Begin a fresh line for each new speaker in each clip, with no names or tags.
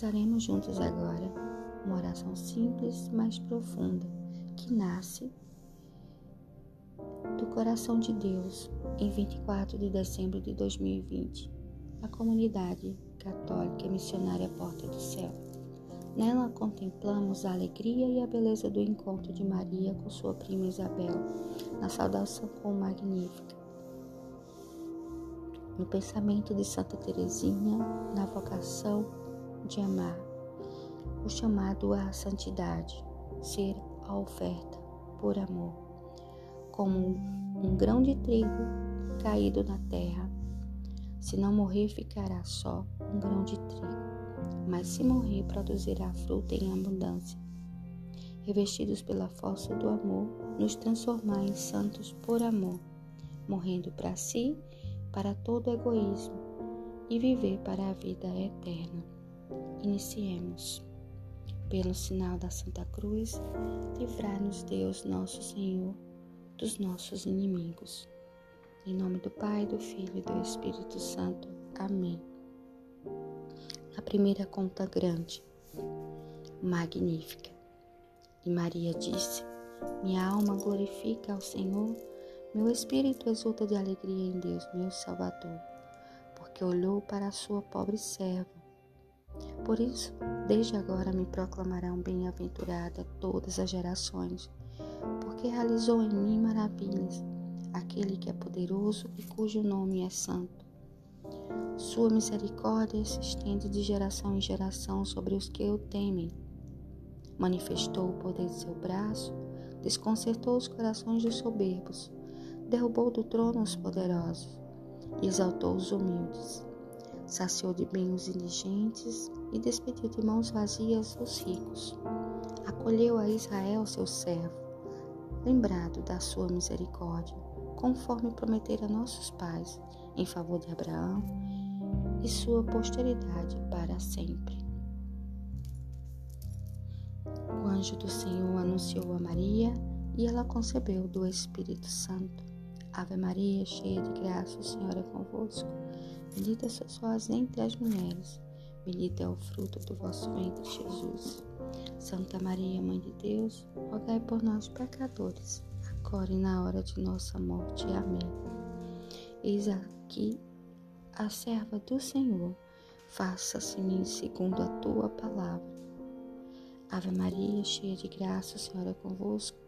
Rezaremos juntos agora uma oração simples, mas profunda, que nasce do coração de Deus em 24 de dezembro de 2020, a comunidade católica missionária Porta do Céu. Nela contemplamos a alegria e a beleza do encontro de Maria com sua prima Isabel, na saudação com Magnífica. No pensamento de Santa Teresinha, na vocação de amar, o chamado à santidade, ser a oferta por amor, como um grão de trigo caído na terra. Se não morrer, ficará só um grão de trigo, mas se morrer, produzirá fruta em abundância. Revestidos pela força do amor, nos transformar em santos por amor, morrendo para si, para todo egoísmo e viver para a vida eterna. Iniciemos. Pelo sinal da Santa Cruz, livrai-nos Deus nosso Senhor dos nossos inimigos. Em nome do Pai, do Filho e do Espírito Santo. Amém. A primeira conta grande, magnífica. E Maria disse: Minha alma glorifica ao Senhor, meu espírito exulta de alegria em Deus, meu Salvador, porque olhou para a sua pobre serva. Por isso, desde agora me proclamarão bem-aventurada todas as gerações, porque realizou em mim maravilhas, aquele que é poderoso e cujo nome é santo. Sua misericórdia se estende de geração em geração sobre os que o temem. Manifestou o poder de seu braço, desconcertou os corações dos soberbos, derrubou do trono os poderosos e exaltou os humildes saciou de bem os indigentes e despediu de mãos vazias os ricos. Acolheu a Israel, seu servo, lembrado da sua misericórdia, conforme prometera nossos pais, em favor de Abraão e sua posteridade para sempre. O anjo do Senhor anunciou a Maria e ela concebeu do Espírito Santo. Ave Maria, cheia de graça, o Senhor é convosco. Bendita sois entre as mulheres, bendito é o fruto do vosso ventre, Jesus. Santa Maria, Mãe de Deus, rogai por nós, pecadores, agora e na hora de nossa morte. Amém. Eis aqui a serva do Senhor, faça-se-me segundo a tua palavra. Ave Maria, cheia de graça, o Senhor é convosco.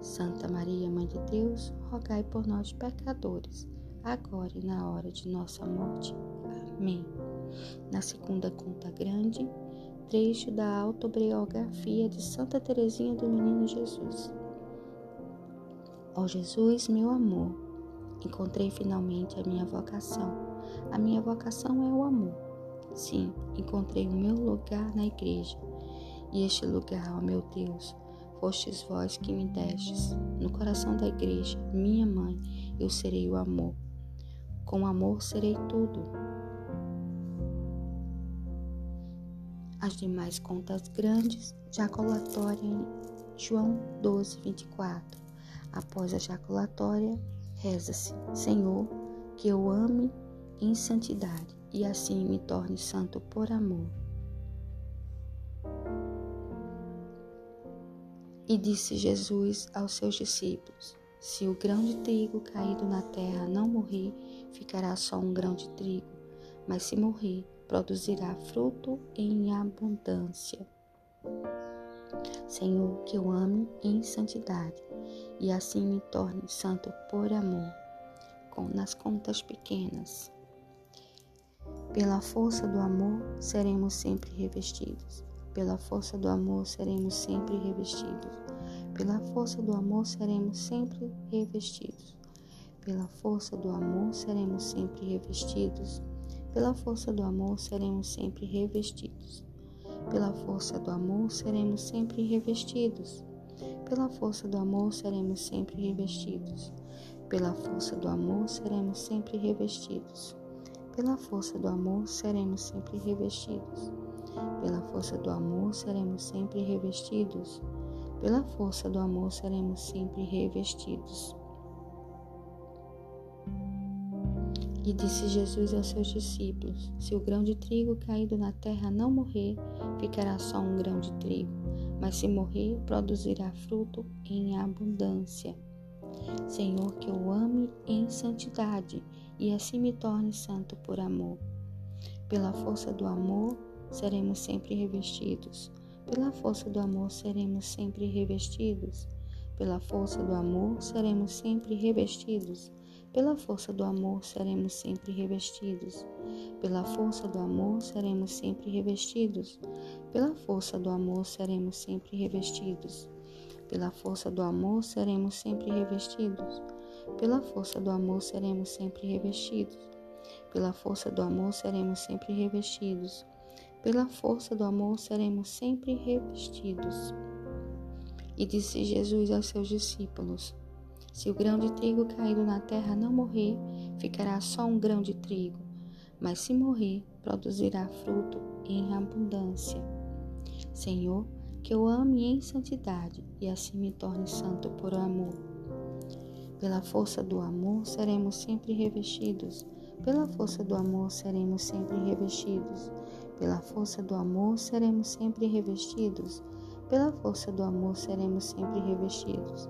Santa Maria, Mãe de Deus, rogai por nós, pecadores, agora e na hora de nossa morte. Amém. Na segunda conta grande, trecho da autobiografia de Santa Teresinha do Menino Jesus. Ó oh Jesus, meu amor, encontrei finalmente a minha vocação. A minha vocação é o amor. Sim, encontrei o meu lugar na igreja. E este lugar, ó meu Deus, fostes vós que me destes. No coração da igreja, minha mãe, eu serei o amor. Com amor serei tudo. As demais contas grandes, jaculatória em João 12, 24. Após a jaculatória, reza-se: Senhor, que eu ame em santidade e assim me torne santo por amor. E disse Jesus aos seus discípulos: Se o grão de trigo caído na terra não morrer, ficará só um grão de trigo, mas se morrer, produzirá fruto em abundância. Senhor, que eu ame em santidade e assim me torne santo por amor, nas contas pequenas. Pela força do amor seremos sempre revestidos. Pela força do amor seremos sempre revestidos. Pela força do amor seremos sempre revestidos. Pela força do amor seremos sempre revestidos. Pela força do amor seremos sempre revestidos. Pela força do amor seremos sempre revestidos. Pela força do amor seremos sempre revestidos. Pela força do amor seremos sempre revestidos. Pela força do amor seremos sempre revestidos. Pela força do amor seremos sempre revestidos. Pela força do amor seremos sempre revestidos. E disse Jesus aos seus discípulos: Se o grão de trigo caído na terra não morrer, ficará só um grão de trigo, mas se morrer, produzirá fruto em abundância. Senhor, que eu ame em santidade e assim me torne santo por amor. Pela força do amor, seremos sempre revestidos. Pela força do amor, seremos sempre revestidos. Pela força do amor, seremos sempre revestidos. Pela força do amor seremos sempre revestidos. Pela força do amor seremos sempre revestidos. Pela força do amor seremos sempre revestidos. Pela força do amor seremos sempre revestidos. Pela força do amor seremos sempre revestidos. Pela força do amor seremos sempre revestidos. Pela força do amor seremos sempre revestidos. E disse Jesus aos seus discípulos: se o grão de trigo caído na terra não morrer, ficará só um grão de trigo, mas se morrer, produzirá fruto em abundância. Senhor, que eu ame em santidade e assim me torne santo por amor. Pela força do amor seremos sempre revestidos. Pela força do amor seremos sempre revestidos. Pela força do amor seremos sempre revestidos. Pela força do amor seremos sempre revestidos.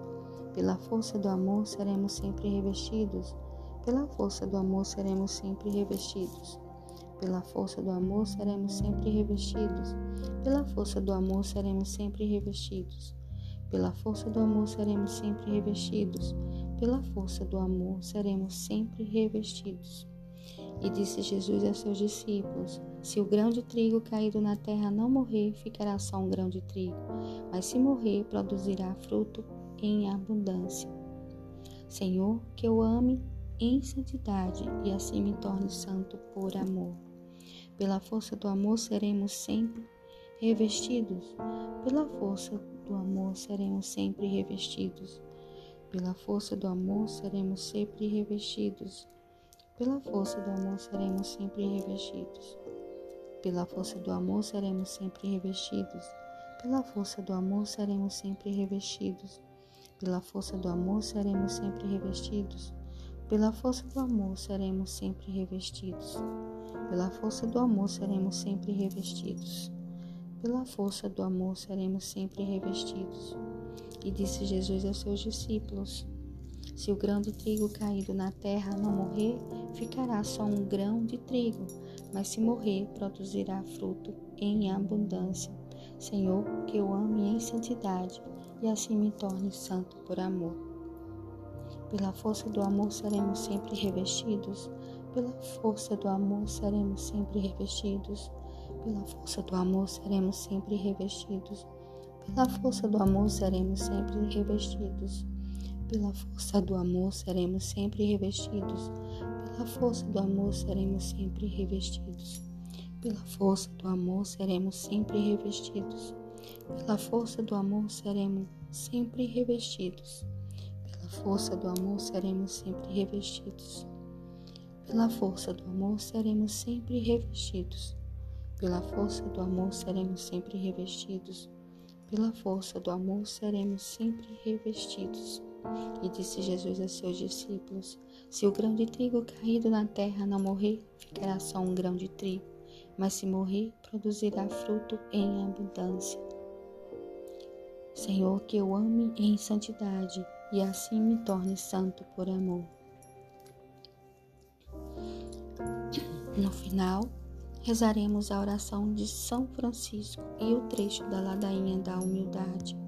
Pela força do amor seremos sempre revestidos. Pela força do amor seremos sempre revestidos. Pela força do amor seremos sempre revestidos. Pela força do amor seremos sempre revestidos. Pela força do amor seremos sempre revestidos. Pela força do amor seremos sempre revestidos. E disse Jesus a seus discípulos: Se o grão de trigo caído na terra não morrer, ficará só um grão de trigo, mas se morrer, produzirá fruto em abundância. Senhor, que eu ame em santidade e assim me torne santo por amor. Pela força do amor seremos sempre revestidos. Pela força do amor seremos sempre revestidos. Pela força do amor seremos sempre revestidos. Pela força do amor seremos sempre revestidos. Pela força do amor seremos sempre revestidos. Pela força do amor seremos sempre revestidos. Pela força do amor seremos sempre revestidos. Pela força do amor seremos sempre revestidos. Pela força do amor seremos sempre revestidos. Pela força do amor seremos sempre revestidos. E disse Jesus aos seus discípulos: Se o grão de trigo caído na terra não morrer, ficará só um grão de trigo, mas se morrer, produzirá fruto em abundância. Senhor, que eu ame em santidade e assim me torne santo por amor. Pela força do amor seremos sempre revestidos, pela força do amor seremos sempre revestidos, pela força do amor seremos sempre revestidos, pela força do amor seremos sempre revestidos, pela força do amor seremos sempre revestidos, pela força do amor seremos sempre revestidos, pela força do amor seremos sempre revestidos pela força do amor seremos sempre revestidos. Pela força do amor seremos sempre revestidos. Pela força do amor seremos sempre revestidos. Pela força do amor seremos sempre revestidos. Pela força do amor seremos sempre revestidos. E disse Jesus a seus discípulos: Se o grão de trigo caído na terra não morrer, ficará só um grão de trigo, mas se morrer, produzirá fruto em abundância. Senhor, que eu ame em santidade e assim me torne santo por amor. No final, rezaremos a oração de São Francisco e o trecho da ladainha da humildade.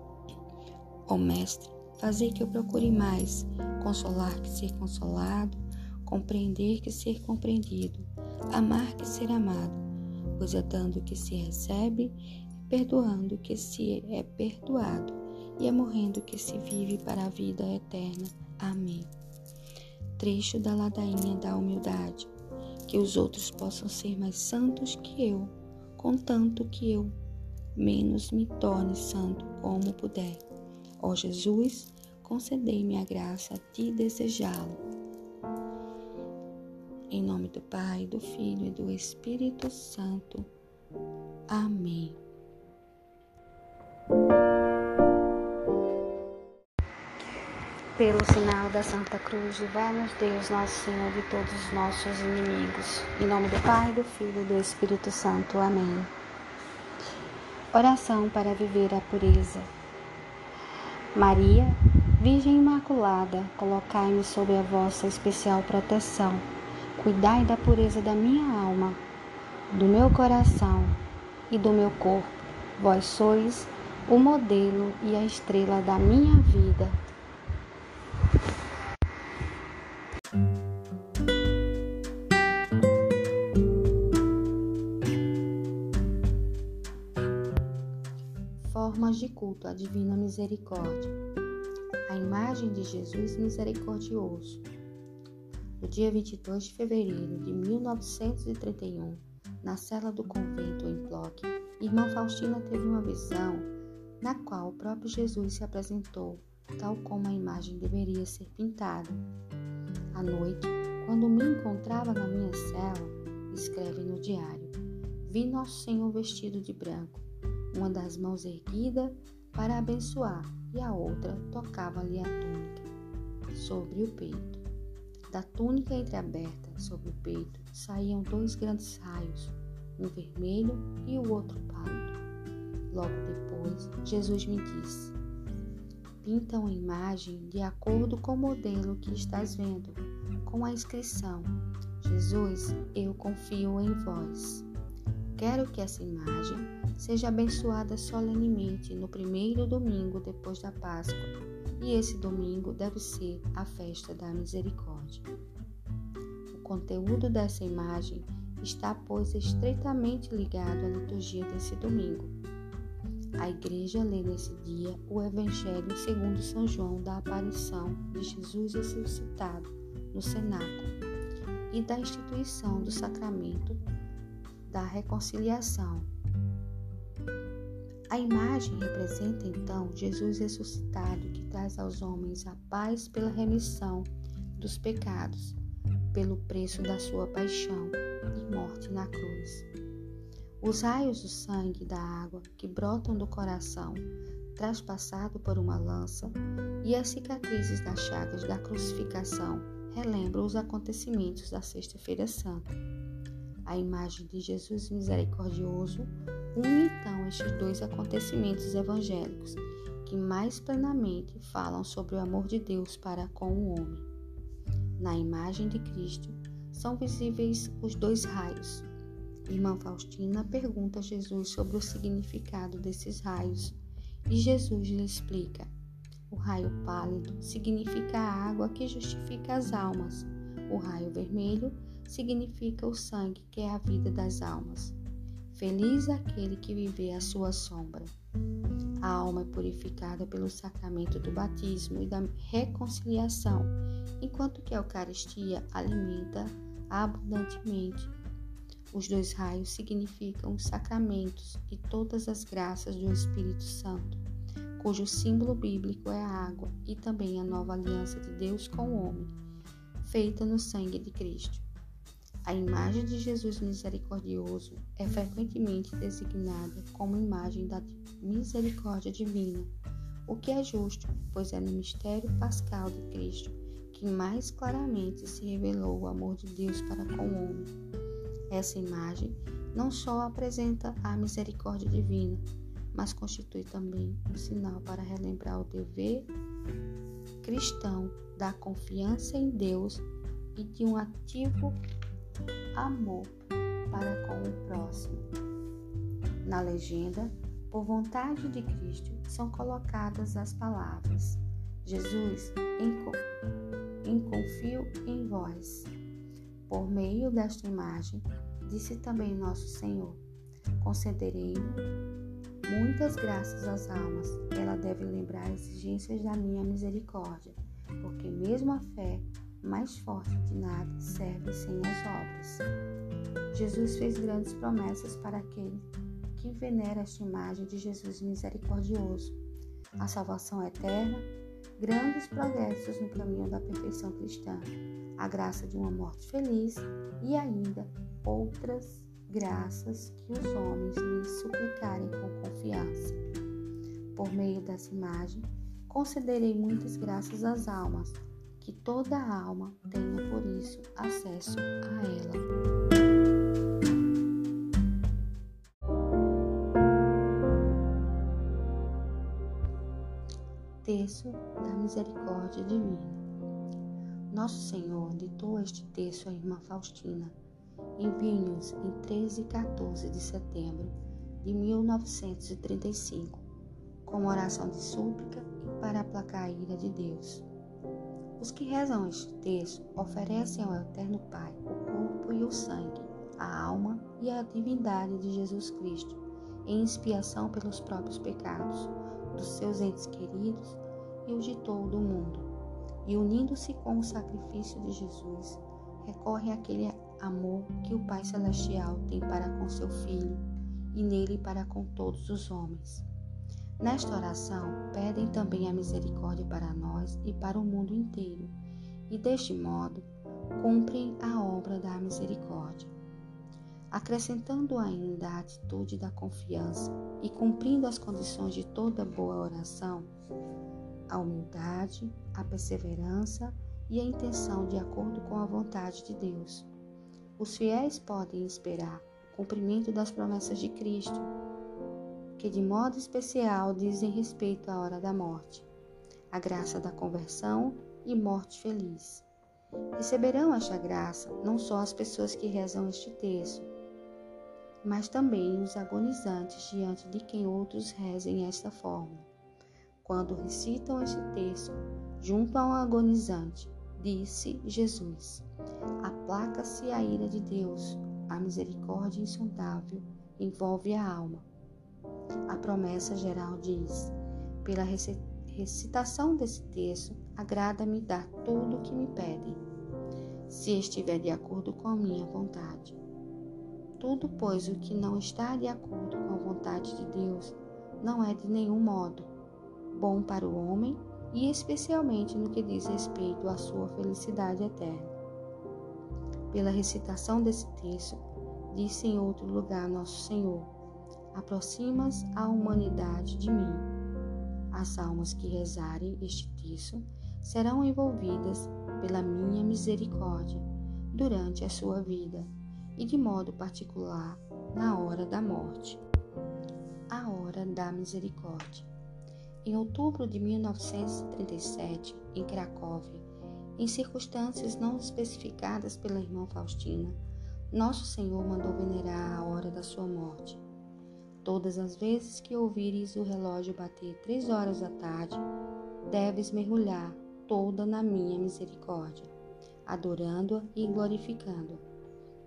Ó Mestre, fazei que eu procure mais consolar que ser consolado, compreender que ser compreendido, amar que ser amado, pois é dando que se recebe, perdoando que se é perdoado, e é morrendo que se vive para a vida eterna. Amém. Trecho da ladainha da humildade. Que os outros possam ser mais santos que eu, contanto que eu menos me torne santo como puder. Ó Jesus, concedei-me a graça de desejá-lo. Em nome do Pai, do Filho e do Espírito Santo. Amém. Pelo sinal da Santa Cruz, livrai-nos Deus, nosso Senhor, de todos os nossos inimigos. Em nome do Pai, do Filho e do Espírito Santo. Amém. Oração para viver a pureza. Maria, Virgem Imaculada, colocai-me sob a vossa especial proteção. Cuidai da pureza da minha alma, do meu coração e do meu corpo. Vós sois o modelo e a estrela da minha vida. Culto à Divina Misericórdia. A imagem de Jesus misericordioso. No dia 22 de fevereiro de 1931, na cela do convento em Plock, irmã Faustina teve uma visão na qual o próprio Jesus se apresentou, tal como a imagem deveria ser pintada. À noite, quando me encontrava na minha cela, escreve no diário: Vi Nosso Senhor vestido de branco, uma das mãos erguida para abençoar e a outra tocava-lhe a túnica sobre o peito. Da túnica entreaberta sobre o peito saíam dois grandes raios, um vermelho e o outro pálido. Logo depois, Jesus me disse: Pinta uma imagem de acordo com o modelo que estás vendo, com a inscrição: Jesus, eu confio em vós. Quero que essa imagem seja abençoada solenemente no primeiro domingo depois da Páscoa, e esse domingo deve ser a festa da misericórdia. O conteúdo dessa imagem está, pois, estreitamente ligado à liturgia desse domingo. A igreja lê nesse dia o Evangelho segundo São João da aparição de Jesus ressuscitado no cenáculo e da instituição do sacramento da reconciliação. A imagem representa então Jesus ressuscitado que traz aos homens a paz pela remissão dos pecados, pelo preço da sua paixão e morte na cruz. Os raios do sangue e da água que brotam do coração, traspassado por uma lança, e as cicatrizes das chagas da crucificação relembram os acontecimentos da Sexta-feira Santa. A imagem de Jesus misericordioso une então estes dois acontecimentos evangélicos que mais plenamente falam sobre o amor de Deus para com o homem. Na imagem de Cristo são visíveis os dois raios. Irmã Faustina pergunta a Jesus sobre o significado desses raios e Jesus lhe explica. O raio pálido significa a água que justifica as almas. O raio vermelho significa o sangue, que é a vida das almas. Feliz aquele que viver à sua sombra. A alma é purificada pelo sacramento do batismo e da reconciliação, enquanto que a Eucaristia alimenta abundantemente. Os dois raios significam os sacramentos e todas as graças do Espírito Santo, cujo símbolo bíblico é a água e também a nova aliança de Deus com o homem, feita no sangue de Cristo. A imagem de Jesus misericordioso é frequentemente designada como imagem da misericórdia divina, o que é justo, pois é no mistério pascal de Cristo que mais claramente se revelou o amor de Deus para com o homem. Essa imagem não só apresenta a misericórdia divina, mas constitui também um sinal para relembrar o dever cristão da confiança em Deus e de um ativo amor para com o próximo. Na legenda, Por vontade de Cristo são colocadas as palavras: Jesus, em confio em vós. Por meio desta imagem, disse também nosso Senhor: Concederei muitas graças às almas. Ela deve lembrar as exigências da minha misericórdia, porque mesmo a fé mais forte de nada serve sem as obras. Jesus fez grandes promessas para aquele que venera esta imagem de Jesus misericordioso. A salvação eterna, grandes progressos no caminho da perfeição cristã, a graça de uma morte feliz e ainda outras graças que os homens lhe suplicarem com confiança. Por meio dessa imagem, concederei muitas graças às almas, que toda alma tenha por isso acesso a ela. Terço da Misericórdia Divina. Nosso Senhor ditou este texto à irmã Faustina em Vinhos em 13 e 14 de setembro de 1935, como oração de súplica e para aplacar a ira de Deus. Os que rezam este texto oferecem ao Eterno Pai o corpo e o sangue, a alma e a divindade de Jesus Cristo, em expiação pelos próprios pecados, dos seus entes queridos e os de todo o mundo e unindo-se com o sacrifício de Jesus, recorre àquele amor que o Pai Celestial tem para com seu Filho e nele para com todos os homens. Nesta oração, pedem também a misericórdia para nós e para o mundo inteiro, e deste modo cumprem a obra da misericórdia. Acrescentando ainda a atitude da confiança e cumprindo as condições de toda boa oração, a humildade, a perseverança e a intenção de acordo com a vontade de Deus. Os fiéis podem esperar o cumprimento das promessas de Cristo, que de modo especial dizem respeito à hora da morte, a graça da conversão e morte feliz. Receberão esta graça não só as pessoas que rezam este texto, mas também os agonizantes diante de quem outros rezem esta forma. Quando recitam este texto junto a um agonizante, disse Jesus: Aplaca-se a ira de Deus, a misericórdia insondável envolve a alma. A promessa geral diz: Pela recitação desse texto, agrada-me dar tudo o que me pedem, se estiver de acordo com a minha vontade. Tudo, pois, o que não está de acordo com a vontade de Deus, não é de nenhum modo bom para o homem e especialmente no que diz respeito à sua felicidade eterna. Pela recitação desse texto, disse em outro lugar Nosso Senhor: Aproximas a humanidade de mim. As almas que rezarem este texto serão envolvidas pela minha misericórdia durante a sua vida e de modo particular na hora da morte. A hora da misericórdia. Em outubro de 1937, em Cracóvia, em circunstâncias não especificadas pela irmã Faustina, Nosso Senhor mandou venerar a hora da sua morte. Todas as vezes que ouvires o relógio bater três horas da tarde, deves mergulhar toda na minha misericórdia, adorando-a e glorificando-a.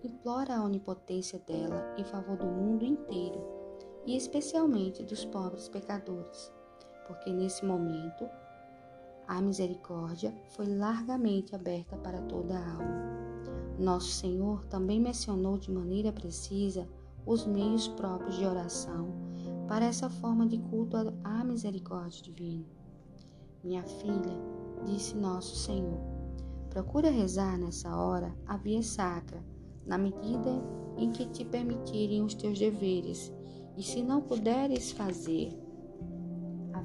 Implora a onipotência dela em favor do mundo inteiro e especialmente dos pobres pecadores porque nesse momento a misericórdia foi largamente aberta para toda a alma. Nosso Senhor também mencionou de maneira precisa os meios próprios de oração para essa forma de culto à misericórdia divina. Minha filha, disse nosso Senhor, procura rezar nessa hora a via sacra, na medida em que te permitirem os teus deveres, e se não puderes fazer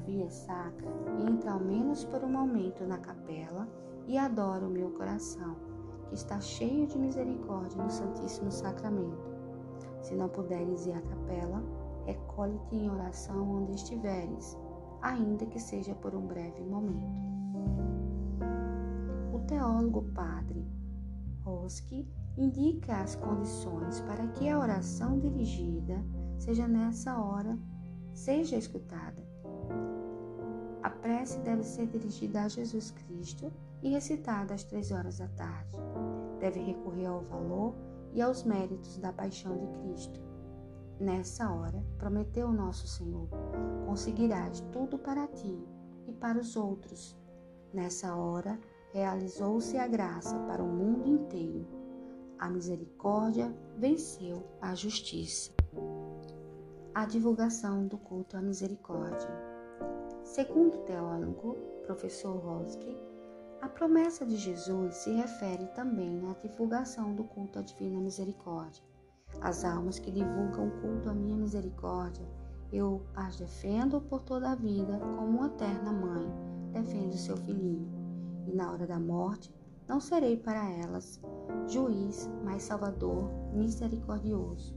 via sacra, entra ao menos por um momento na capela e adora o meu coração, que está cheio de misericórdia no Santíssimo Sacramento. Se não puderes ir à capela, recolhe-te em oração onde estiveres, ainda que seja por um breve momento. O teólogo padre Roski indica as condições para que a oração dirigida seja nessa hora seja escutada. A prece deve ser dirigida a Jesus Cristo e recitada às três horas da tarde. Deve recorrer ao valor e aos méritos da paixão de Cristo. Nessa hora, prometeu nosso Senhor: conseguirás tudo para ti e para os outros. Nessa hora, realizou-se a graça para o mundo inteiro. A misericórdia venceu a justiça. A divulgação do culto à misericórdia. Segundo o teólogo, professor Roski, a promessa de Jesus se refere também à divulgação do culto à divina misericórdia. As almas que divulgam o culto à minha misericórdia, eu as defendo por toda a vida como uma eterna mãe defende seu filhinho. E na hora da morte, não serei para elas juiz, mas salvador misericordioso.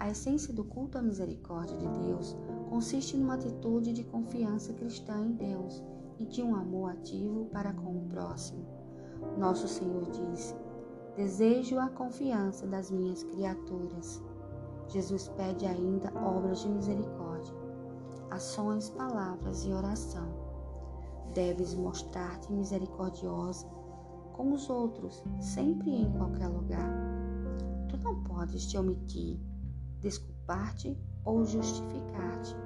A essência do culto à misericórdia de Deus consiste numa atitude de confiança cristã em Deus e de um amor ativo para com o próximo. Nosso Senhor disse: Desejo a confiança das minhas criaturas. Jesus pede ainda obras de misericórdia, ações, palavras e oração. Deves mostrar-te misericordiosa com os outros, sempre e em qualquer lugar. Tu não podes te omitir, desculpar-te ou justificar-te.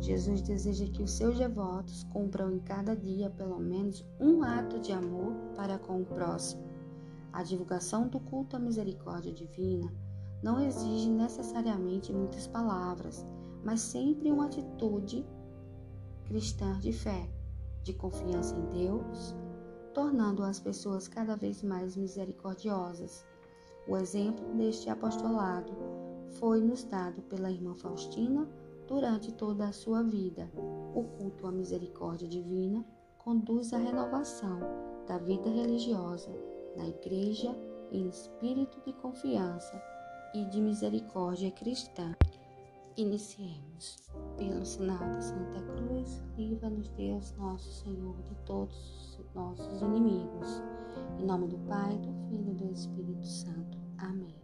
Jesus deseja que os seus devotos cumpram em cada dia pelo menos um ato de amor para com o próximo. A divulgação do culto à misericórdia divina não exige necessariamente muitas palavras, mas sempre uma atitude cristã de fé, de confiança em Deus, tornando as pessoas cada vez mais misericordiosas. O exemplo deste apostolado foi nos dado pela irmã Faustina durante toda a sua vida. O culto à misericórdia divina conduz à renovação da vida religiosa na Igreja em espírito de confiança e de misericórdia cristã. Iniciemos. Pelo sinal da Santa Cruz, livra-nos Deus, nosso Senhor, de todos os nossos inimigos. Em nome do Pai, do Filho e do Espírito Santo. Amém.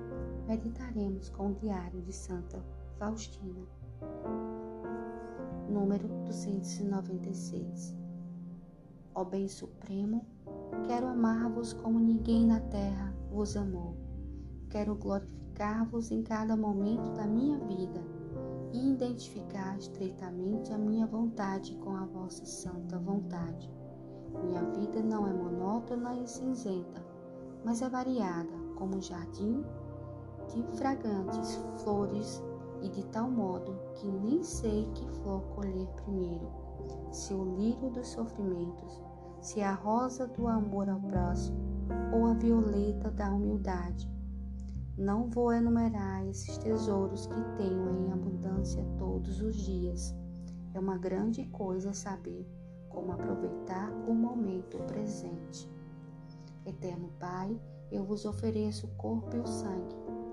meditaremos com o Diário de Santa Faustina, número 296. Ó Bem Supremo, quero amar-vos como ninguém na terra vos amou. Quero glorificar-vos em cada momento da minha vida e identificar estreitamente a minha vontade com a vossa santa vontade. Minha vida não é monótona e cinzenta, mas é variada como um jardim de fragantes flores e de tal modo que nem sei que flor colher primeiro, se o lírio dos sofrimentos, se a rosa do amor ao próximo ou a violeta da humildade. Não vou enumerar esses tesouros que tenho em abundância todos os dias. É uma grande coisa saber como aproveitar o momento presente. Eterno Pai, eu vos ofereço o corpo e o sangue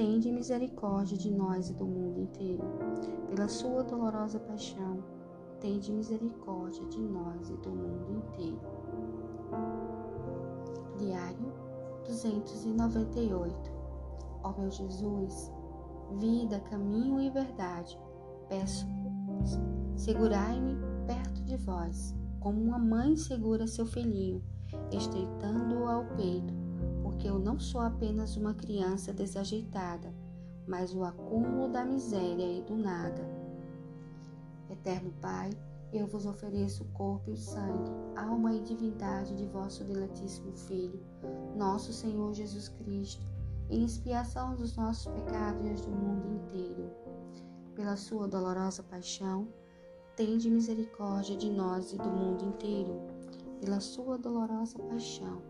tende misericórdia de nós e do mundo inteiro. Pela sua dolorosa paixão, tende misericórdia de nós e do mundo inteiro. Diário 298 Ó meu Jesus, vida, caminho e verdade, peço, segurai-me perto de vós, como uma mãe segura seu filhinho, estreitando-o ao peito, porque eu não sou apenas uma criança desajeitada, mas o acúmulo da miséria e do nada Eterno Pai, eu vos ofereço o corpo e o sangue, alma e divindade de vosso diletíssimo Filho, nosso Senhor Jesus Cristo, em expiação dos nossos pecados e do mundo inteiro. Pela sua dolorosa paixão, tende misericórdia de nós e do mundo inteiro. Pela sua dolorosa paixão,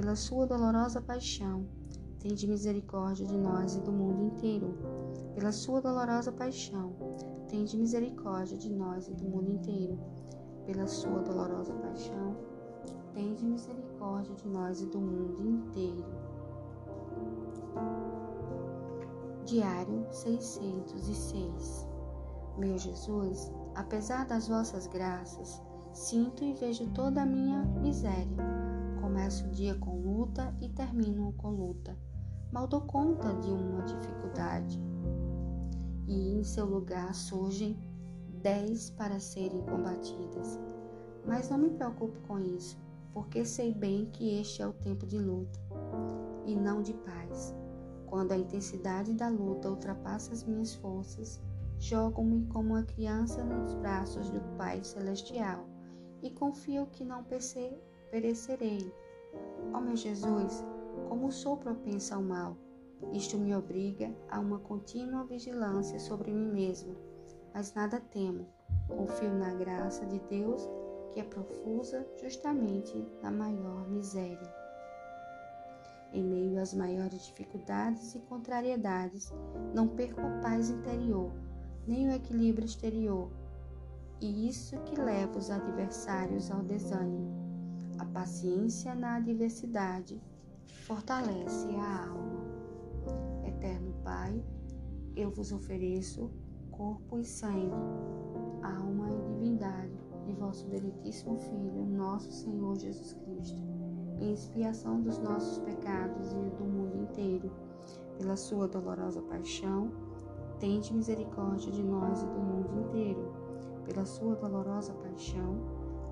Pela sua dolorosa paixão, tende misericórdia de nós e do mundo inteiro. Pela sua dolorosa paixão, tende misericórdia de nós e do mundo inteiro. Pela sua dolorosa paixão, tende misericórdia de nós e do mundo inteiro. Diário 606 Meu Jesus, apesar das vossas graças, sinto e vejo toda a minha miséria. Começo o dia com luta e termino com luta mal dou conta de uma dificuldade e em seu lugar surgem dez para serem combatidas. Mas não me preocupo com isso, porque sei bem que este é o tempo de luta e não de paz. Quando a intensidade da luta ultrapassa as minhas forças, jogo-me como uma criança nos braços do Pai Celestial e confio que não perecerei. Ó oh, meu Jesus, como sou propensa ao mal. Isto me obriga a uma contínua vigilância sobre mim mesmo, mas nada temo. Confio na graça de Deus, que é profusa justamente na maior miséria. Em meio às maiores dificuldades e contrariedades, não perco a paz interior, nem o equilíbrio exterior, e isso que leva os adversários ao desânimo. A paciência na adversidade fortalece a alma. Eterno Pai, eu vos ofereço corpo e sangue, alma e divindade de vosso deletíssimo Filho, nosso Senhor Jesus Cristo, em expiação dos nossos pecados e do mundo inteiro, pela sua dolorosa paixão, tende misericórdia de nós e do mundo inteiro. Pela sua dolorosa paixão,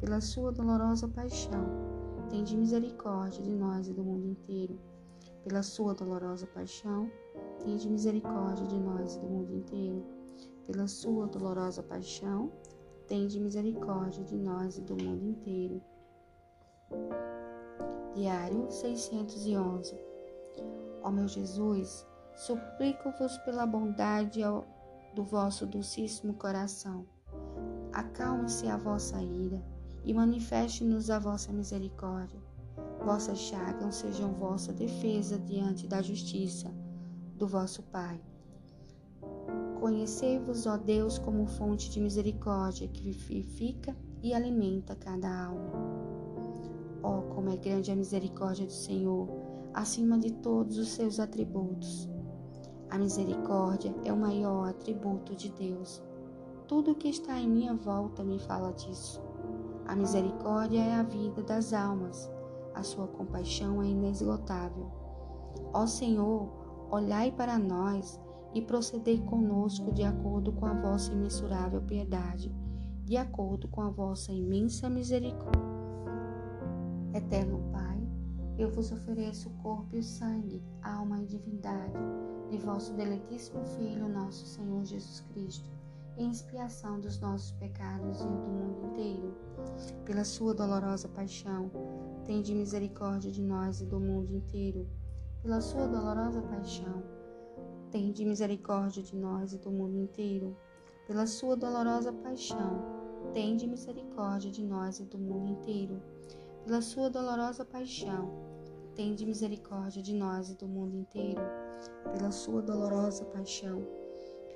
Pela sua dolorosa paixão, tende misericórdia de nós e do mundo inteiro. Pela sua dolorosa paixão, tende misericórdia de nós e do mundo inteiro. Pela sua dolorosa paixão, tende misericórdia de nós e do mundo inteiro. Diário 611. Ó meu Jesus, suplico-vos pela bondade do vosso docíssimo coração. Acalme-se a vossa ira e manifeste-nos a vossa misericórdia. Vossas chagas sejam vossa defesa diante da justiça do vosso Pai. Conhecei-vos, ó Deus, como fonte de misericórdia que vivifica e alimenta cada alma. Oh, como é grande a misericórdia do Senhor, acima de todos os seus atributos. A misericórdia é o maior atributo de Deus. Tudo o que está em minha volta me fala disso. A misericórdia é a vida das almas, a sua compaixão é inesgotável. Ó Senhor, olhai para nós e procedei conosco de acordo com a vossa imensurável piedade, de acordo com a vossa imensa misericórdia. Eterno Pai, eu vos ofereço o corpo e o sangue, alma e divindade de vosso deletíssimo Filho, nosso Senhor Jesus Cristo, em expiação dos nossos pecados e do mundo inteiro. Pela sua dolorosa paixão, tende misericórdia de nós e do mundo inteiro. Pela sua dolorosa paixão, tende misericórdia de nós e do mundo inteiro. Pela sua dolorosa paixão, tende misericórdia de nós e do mundo inteiro pela sua dolorosa paixão, tende misericórdia de nós e do mundo inteiro. Pela sua dolorosa paixão,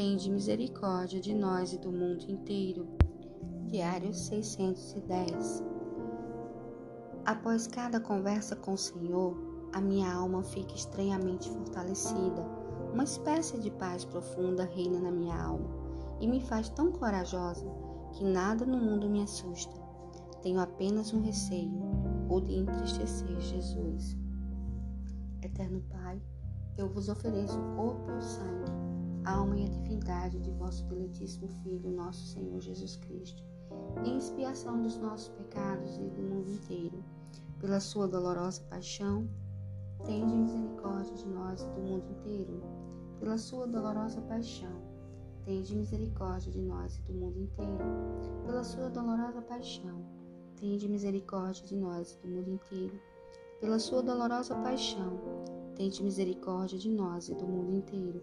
tende misericórdia de nós e do mundo inteiro. Diário 610 Após cada conversa com o Senhor, a minha alma fica estranhamente fortalecida. Uma espécie de paz profunda reina na minha alma e me faz tão corajosa que nada no mundo me assusta. Tenho apenas um receio, o de entristecer Jesus. Eterno Pai, eu vos ofereço o corpo e o sangue, alma e a divindade de vosso deletíssimo Filho, nosso Senhor Jesus Cristo, em expiação dos nossos pecados e do mundo inteiro. Pela sua dolorosa paixão, tende misericórdia de nós e do mundo inteiro. Pela sua dolorosa paixão, tende misericórdia de nós e do mundo inteiro. Pela sua dolorosa paixão, tende misericórdia de nós e do mundo inteiro pela sua dolorosa paixão, tente misericórdia de nós e do mundo inteiro.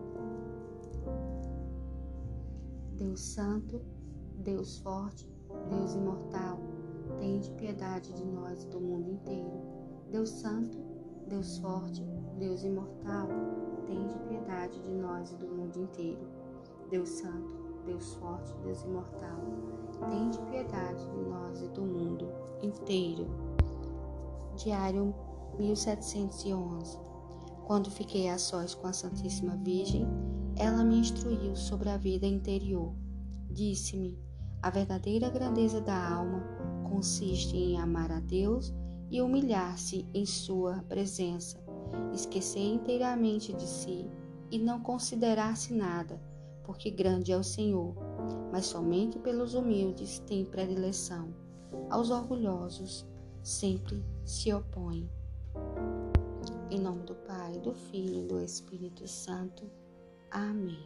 Deus Santo, Deus Forte, Deus Imortal, tende piedade de nós e do mundo inteiro. Deus Santo, Deus Forte, Deus Imortal, tende piedade de nós e do mundo inteiro. Deus Santo, Deus Forte, Deus Imortal, tende piedade de nós e do mundo inteiro. Diário 1711. Quando fiquei a sós com a Santíssima Virgem, ela me instruiu sobre a vida interior. Disse-me: a verdadeira grandeza da alma consiste em amar a Deus e humilhar-se em Sua presença, esquecer inteiramente de si e não considerar-se nada, porque grande é o Senhor, mas somente pelos humildes tem predileção. Aos orgulhosos sempre se opõe. Em nome do Pai, do Filho e do Espírito Santo. Amém.